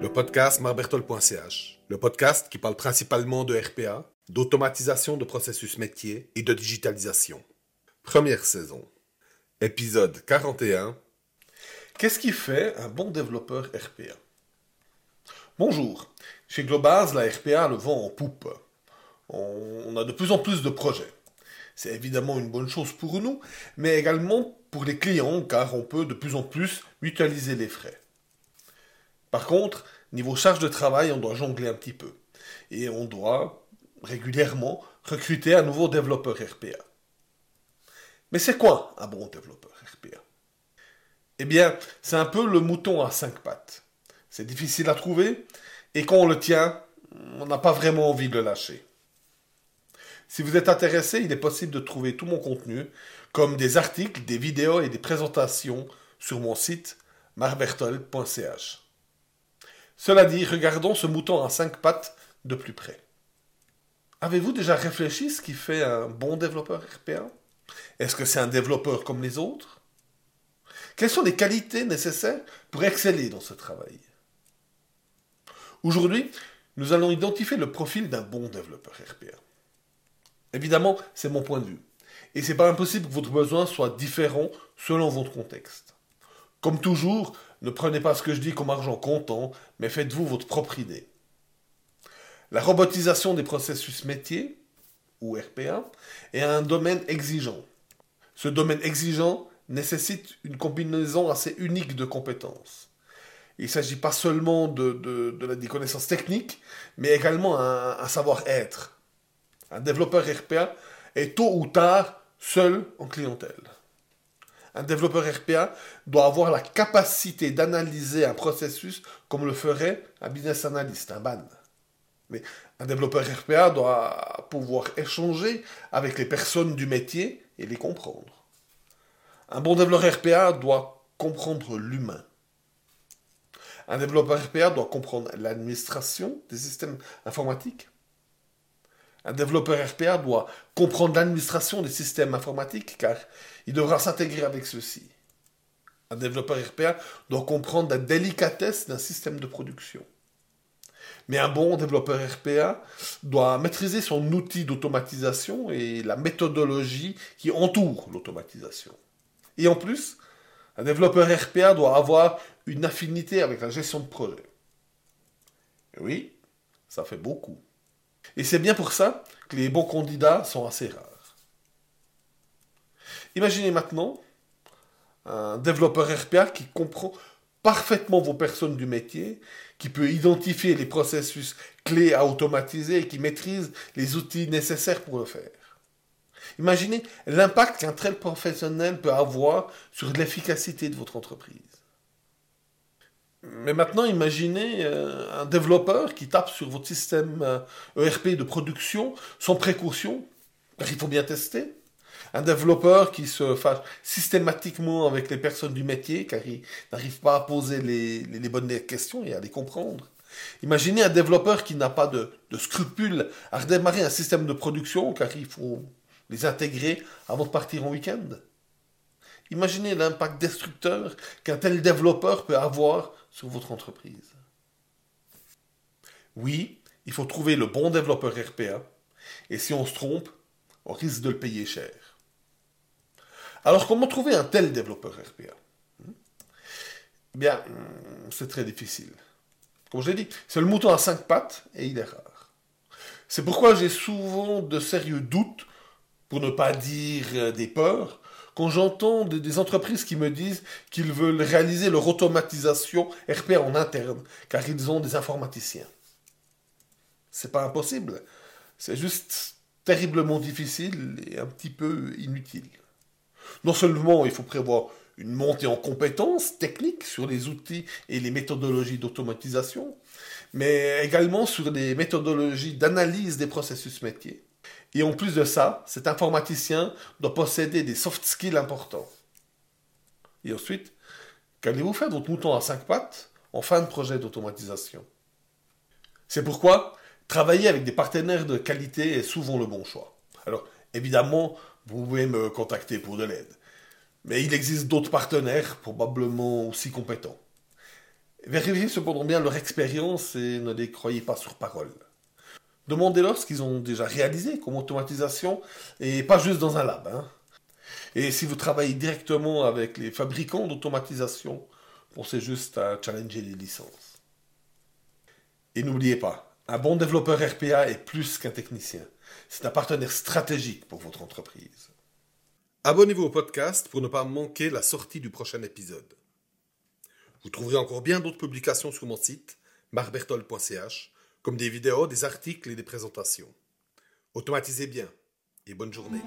Le podcast marbertol.ch, le podcast qui parle principalement de RPA, d'automatisation de processus métier et de digitalisation. Première saison. Épisode 41. Qu'est-ce qui fait un bon développeur RPA Bonjour. Chez Globase, la RPA le vent en poupe. On a de plus en plus de projets. C'est évidemment une bonne chose pour nous, mais également pour les clients, car on peut de plus en plus mutualiser les frais. Par contre, niveau charge de travail, on doit jongler un petit peu. Et on doit régulièrement recruter un nouveau développeur RPA. Mais c'est quoi un bon développeur RPA Eh bien, c'est un peu le mouton à cinq pattes. C'est difficile à trouver, et quand on le tient, on n'a pas vraiment envie de le lâcher. Si vous êtes intéressé, il est possible de trouver tout mon contenu, comme des articles, des vidéos et des présentations sur mon site marbertol.ch. Cela dit, regardons ce mouton à cinq pattes de plus près. Avez-vous déjà réfléchi ce qui fait un bon développeur RPA Est-ce que c'est un développeur comme les autres? Quelles sont les qualités nécessaires pour exceller dans ce travail? Aujourd'hui, nous allons identifier le profil d'un bon développeur RPA. Évidemment, c'est mon point de vue. Et c'est pas impossible que votre besoin soit différent selon votre contexte. Comme toujours, ne prenez pas ce que je dis comme argent comptant, mais faites-vous votre propre idée. La robotisation des processus métiers, ou RPA, est un domaine exigeant. Ce domaine exigeant nécessite une combinaison assez unique de compétences. Il ne s'agit pas seulement de, de, des connaissances techniques, mais également un savoir-être. Un développeur RPA est tôt ou tard seul en clientèle. Un développeur RPA doit avoir la capacité d'analyser un processus comme le ferait un business analyst, un BAN. Mais un développeur RPA doit pouvoir échanger avec les personnes du métier et les comprendre. Un bon développeur RPA doit comprendre l'humain. Un développeur RPA doit comprendre l'administration des systèmes informatiques, un développeur RPA doit comprendre l'administration des systèmes informatiques car il devra s'intégrer avec ceux-ci. Un développeur RPA doit comprendre la délicatesse d'un système de production. Mais un bon développeur RPA doit maîtriser son outil d'automatisation et la méthodologie qui entoure l'automatisation. Et en plus, un développeur RPA doit avoir une affinité avec la gestion de projet. oui, ça fait beaucoup. Et c'est bien pour ça que les bons candidats sont assez rares. Imaginez maintenant un développeur RPA qui comprend parfaitement vos personnes du métier, qui peut identifier les processus clés à automatiser et qui maîtrise les outils nécessaires pour le faire. Imaginez l'impact qu'un tel professionnel peut avoir sur l'efficacité de votre entreprise. Mais maintenant, imaginez euh, un développeur qui tape sur votre système ERP euh, e de production sans précaution, car il faut bien tester. Un développeur qui se fâche systématiquement avec les personnes du métier, car il n'arrive pas à poser les, bonnes questions et à les comprendre. Imaginez un développeur qui n'a pas de, de scrupules à redémarrer un système de production, car il faut les intégrer avant de partir en week-end. Imaginez l'impact destructeur qu'un tel développeur peut avoir sur votre entreprise. Oui, il faut trouver le bon développeur RPA, et si on se trompe, on risque de le payer cher. Alors comment trouver un tel développeur RPA eh Bien, hmm, c'est très difficile. Comme je l'ai dit, c'est le mouton à cinq pattes et il est rare. C'est pourquoi j'ai souvent de sérieux doutes, pour ne pas dire euh, des peurs, quand j'entends des, entreprises qui me disent qu'ils veulent réaliser leur automatisation RP en interne, car ils ont des informaticiens. C'est pas impossible, c'est juste terriblement difficile et un petit peu inutile. Non seulement il faut prévoir une montée en compétences techniques sur les outils et les méthodologies d'automatisation, mais également sur des méthodologies d'analyse des processus métiers et en plus de ça, cet informaticien doit posséder des soft skills importants. Et ensuite, qu'allez-vous faire votre mouton à cinq pattes en fin de projet d'automatisation C'est pourquoi travailler avec des partenaires de qualité est souvent le bon choix. Alors, évidemment, vous pouvez me contacter pour de l'aide. Mais il existe d'autres partenaires probablement aussi compétents. Vérifiez cependant bien leur expérience et ne les croyez pas sur parole. Demandez-leur ce qu'ils ont déjà réalisé comme automatisation et pas juste dans un lab. Hein. Et si vous travaillez directement avec les fabricants d'automatisation, pensez juste à challenger les licences. Et n'oubliez pas, un bon développeur RPA est plus qu'un technicien. C'est un partenaire stratégique pour votre entreprise. Abonnez-vous au podcast pour ne pas manquer la sortie du prochain épisode. Vous trouverez encore bien d'autres publications sur mon site, marbertol.ch, comme des vidéos, des articles et des présentations. Automatisez bien et bonne journée.